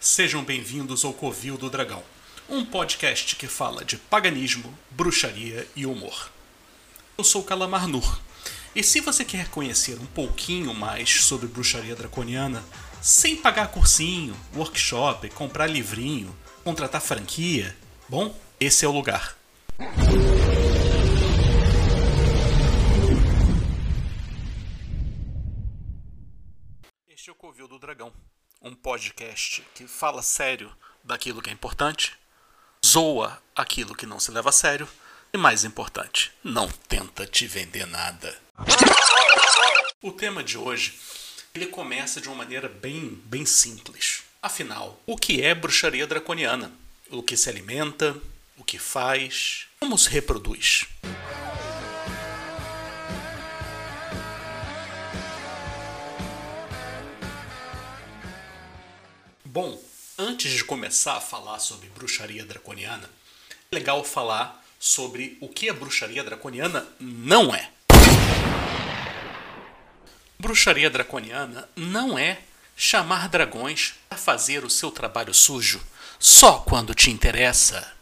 Sejam bem-vindos ao Covil do Dragão, um podcast que fala de paganismo, bruxaria e humor. Eu sou Calamar Nur, e se você quer conhecer um pouquinho mais sobre bruxaria draconiana, sem pagar cursinho, workshop, comprar livrinho, contratar franquia, bom, esse é o lugar. Este é o Covil do Dragão, um podcast que fala sério daquilo que é importante, zoa aquilo que não se leva a sério e, mais importante, não tenta te vender nada. O tema de hoje ele começa de uma maneira bem, bem simples. Afinal, o que é bruxaria draconiana? O que se alimenta? O que faz? Como se reproduz? Bom, antes de começar a falar sobre bruxaria draconiana, é legal falar sobre o que a bruxaria draconiana não é. Bruxaria draconiana não é chamar dragões para fazer o seu trabalho sujo só quando te interessa.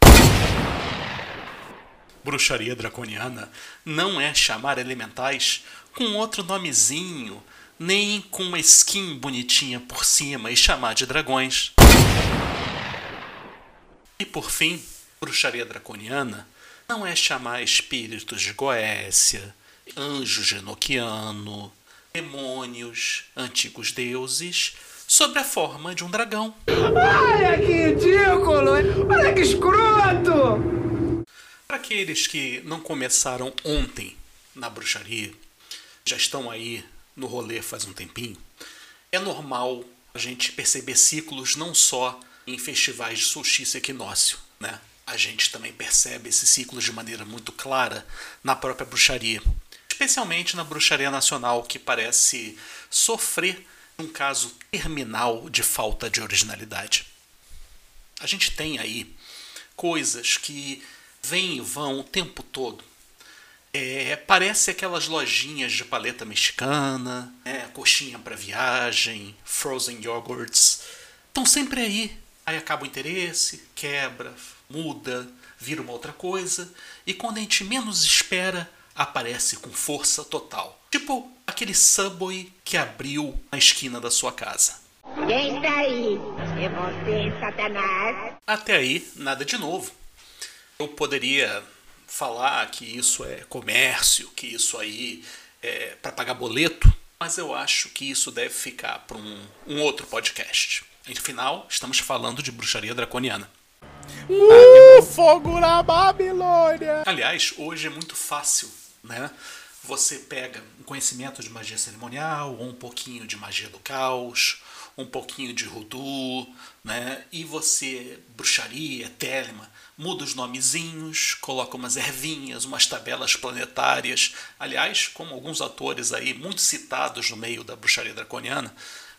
Bruxaria draconiana não é chamar elementais com outro nomezinho, nem com uma skin bonitinha por cima e chamar de dragões. E por fim, bruxaria draconiana não é chamar espíritos de Goécia, anjo genoquiano, demônios, antigos deuses, sob a forma de um dragão. Olha que ridículo! Olha que escroto! Para aqueles que não começaram ontem na bruxaria, já estão aí no rolê faz um tempinho, é normal a gente perceber ciclos não só em festivais de solstício e equinócio, né? A gente também percebe esses ciclos de maneira muito clara na própria bruxaria especialmente na bruxaria nacional, que parece sofrer um caso terminal de falta de originalidade. A gente tem aí coisas que vêm e vão o tempo todo. É, parece aquelas lojinhas de paleta mexicana, né, coxinha para viagem, frozen yogurts. Estão sempre aí. Aí acaba o interesse, quebra, muda, vira uma outra coisa. E quando a gente menos espera, aparece com força total. Tipo aquele subway que abriu na esquina da sua casa. Quem está aí? É você, Satanás? Até aí, nada de novo. Eu poderia falar que isso é comércio, que isso aí é para pagar boleto, mas eu acho que isso deve ficar para um, um outro podcast. Afinal, estamos falando de bruxaria draconiana. Uh, fogo na Babilônia! Aliás, hoje é muito fácil né? Você pega um conhecimento de magia cerimonial, ou um pouquinho de magia do caos, um pouquinho de Rudu, né? E você, bruxaria, telema, muda os nomezinhos, coloca umas ervinhas, umas tabelas planetárias. Aliás, como alguns atores aí muito citados no meio da bruxaria draconiana,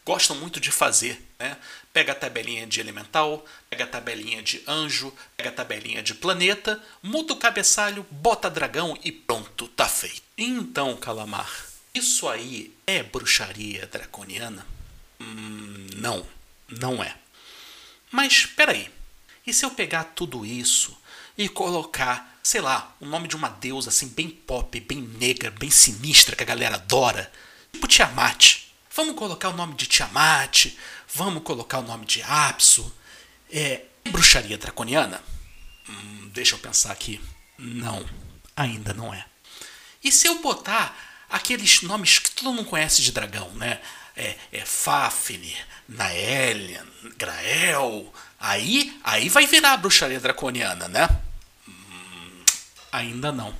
gostam muito de fazer. Né? Pega a tabelinha de elemental, pega a tabelinha de anjo, pega a tabelinha de planeta, muda o cabeçalho, bota dragão e pronto, tá feito. Então, Calamar, isso aí é bruxaria draconiana? Não, não é. Mas peraí, e se eu pegar tudo isso e colocar, sei lá, o nome de uma deusa assim bem pop, bem negra, bem sinistra que a galera adora, tipo Tiamat? Vamos colocar o nome de Tiamat, vamos colocar o nome de Apso. É bruxaria draconiana? Hum, deixa eu pensar aqui. Não, ainda não é. E se eu botar aqueles nomes que todo mundo conhece de dragão, né? É, é Fafnir, Naelian, Grael. Aí, aí vai virar bruxaria draconiana, né? Hum, ainda não.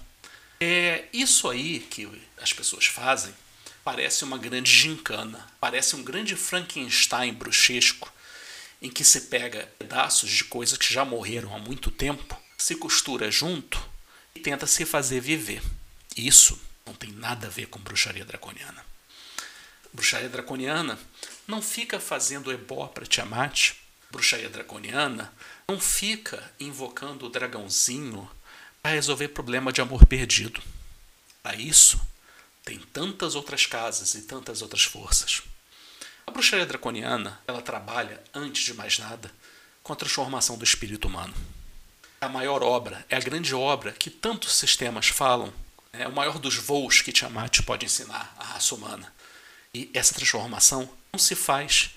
É isso aí que as pessoas fazem parece uma grande gincana, parece um grande Frankenstein bruxesco, em que se pega pedaços de coisas que já morreram há muito tempo, se costura junto e tenta se fazer viver. Isso não tem nada a ver com bruxaria draconiana. Bruxaria draconiana não fica fazendo ebó para Tiamat. Bruxaria draconiana não fica invocando o dragãozinho para resolver problema de amor perdido. Para isso, tem tantas outras casas e tantas outras forças. A bruxaria draconiana, ela trabalha, antes de mais nada, com a transformação do espírito humano. A maior obra, é a grande obra que tantos sistemas falam, é o maior dos voos que Tiamat pode ensinar à raça humana. E essa transformação não se faz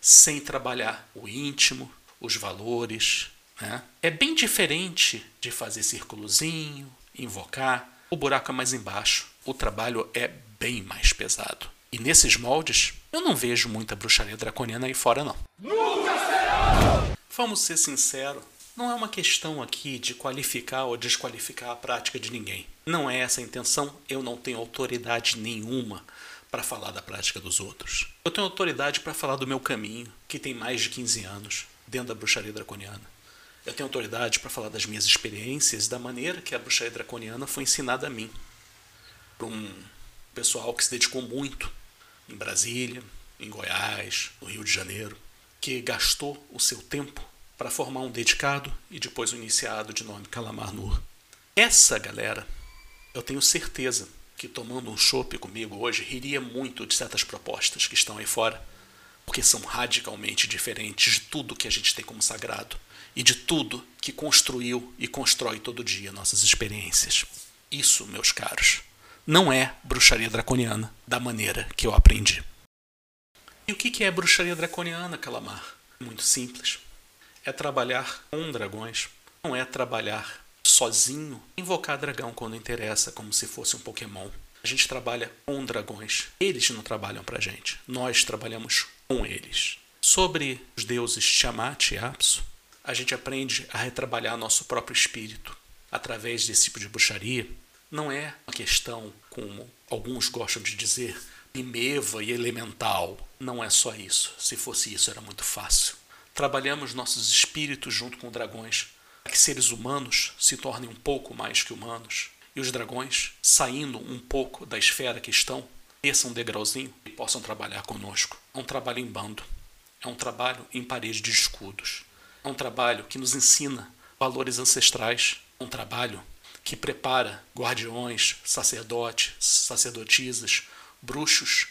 sem trabalhar o íntimo, os valores. Né? É bem diferente de fazer círculozinho, invocar. O buraco é mais embaixo. O trabalho é bem mais pesado. E nesses moldes, eu não vejo muita bruxaria draconiana aí fora, não. Nunca será! Vamos ser sinceros, não é uma questão aqui de qualificar ou desqualificar a prática de ninguém. Não é essa a intenção, eu não tenho autoridade nenhuma para falar da prática dos outros. Eu tenho autoridade para falar do meu caminho, que tem mais de 15 anos, dentro da bruxaria draconiana. Eu tenho autoridade para falar das minhas experiências, da maneira que a bruxaria draconiana foi ensinada a mim. Por um pessoal que se dedicou muito em Brasília, em Goiás, no Rio de Janeiro, que gastou o seu tempo para formar um dedicado e depois um iniciado de nome Calamar Nur. Essa galera, eu tenho certeza que tomando um chopp comigo hoje riria muito de certas propostas que estão aí fora, porque são radicalmente diferentes de tudo que a gente tem como sagrado e de tudo que construiu e constrói todo dia nossas experiências. Isso, meus caros, não é bruxaria draconiana da maneira que eu aprendi. E o que é bruxaria draconiana, Calamar? Muito simples. É trabalhar com dragões, não é trabalhar sozinho, invocar dragão quando interessa, como se fosse um Pokémon. A gente trabalha com dragões. Eles não trabalham pra gente. Nós trabalhamos com eles. Sobre os deuses Tiamat e Apsu, a gente aprende a retrabalhar nosso próprio espírito através desse tipo de bruxaria. Não é uma questão, como alguns gostam de dizer, primeva e elemental. Não é só isso. Se fosse isso, era muito fácil. Trabalhamos nossos espíritos junto com dragões que seres humanos se tornem um pouco mais que humanos e os dragões, saindo um pouco da esfera que estão, desçam um degrauzinho e possam trabalhar conosco. É um trabalho em bando, é um trabalho em parede de escudos, é um trabalho que nos ensina valores ancestrais, é um trabalho que prepara guardiões, sacerdotes, sacerdotisas, bruxos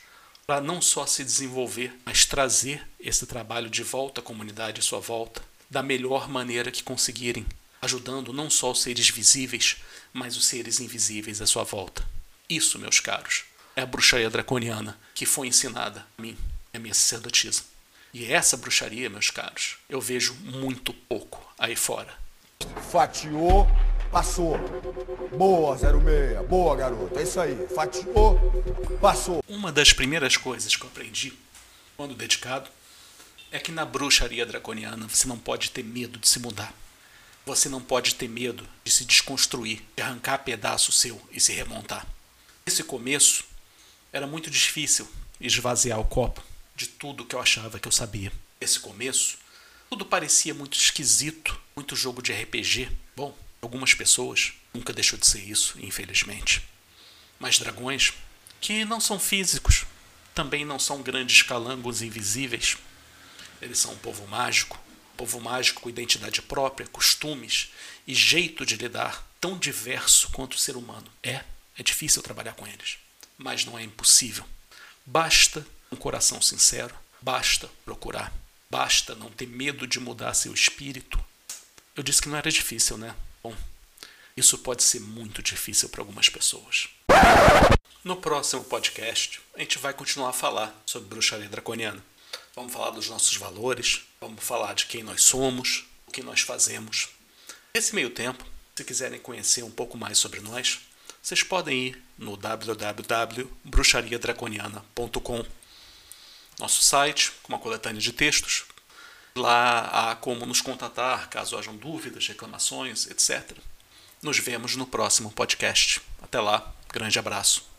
para não só se desenvolver, mas trazer esse trabalho de volta à comunidade à sua volta, da melhor maneira que conseguirem, ajudando não só os seres visíveis, mas os seres invisíveis à sua volta. Isso, meus caros, é a bruxaria draconiana que foi ensinada a mim, a minha sacerdotisa. E essa bruxaria, meus caros, eu vejo muito pouco aí fora. Fatiou, passou. Boa, 06. Boa, garoto. É isso aí. Fatiou, passou. Uma das primeiras coisas que eu aprendi quando dedicado é que na bruxaria draconiana você não pode ter medo de se mudar. Você não pode ter medo de se desconstruir, de arrancar pedaço seu e se remontar. Nesse começo, era muito difícil esvaziar o copo de tudo que eu achava que eu sabia. Nesse começo, tudo parecia muito esquisito, muito jogo de RPG. Bom, algumas pessoas nunca deixou de ser isso, infelizmente. Mas dragões, que não são físicos, também não são grandes calangos invisíveis, eles são um povo mágico, povo mágico com identidade própria, costumes e jeito de lidar tão diverso quanto o ser humano. É, é difícil trabalhar com eles, mas não é impossível. Basta um coração sincero, basta procurar, basta não ter medo de mudar seu espírito. Eu disse que não era difícil, né? Bom, isso pode ser muito difícil para algumas pessoas. No próximo podcast, a gente vai continuar a falar sobre bruxaria draconiana. Vamos falar dos nossos valores, vamos falar de quem nós somos, o que nós fazemos. Nesse meio tempo, se quiserem conhecer um pouco mais sobre nós, vocês podem ir no www.bruxariadraconiana.com, nosso site com uma coletânea de textos. Lá há como nos contatar caso hajam dúvidas, reclamações, etc. Nos vemos no próximo podcast. Até lá, grande abraço.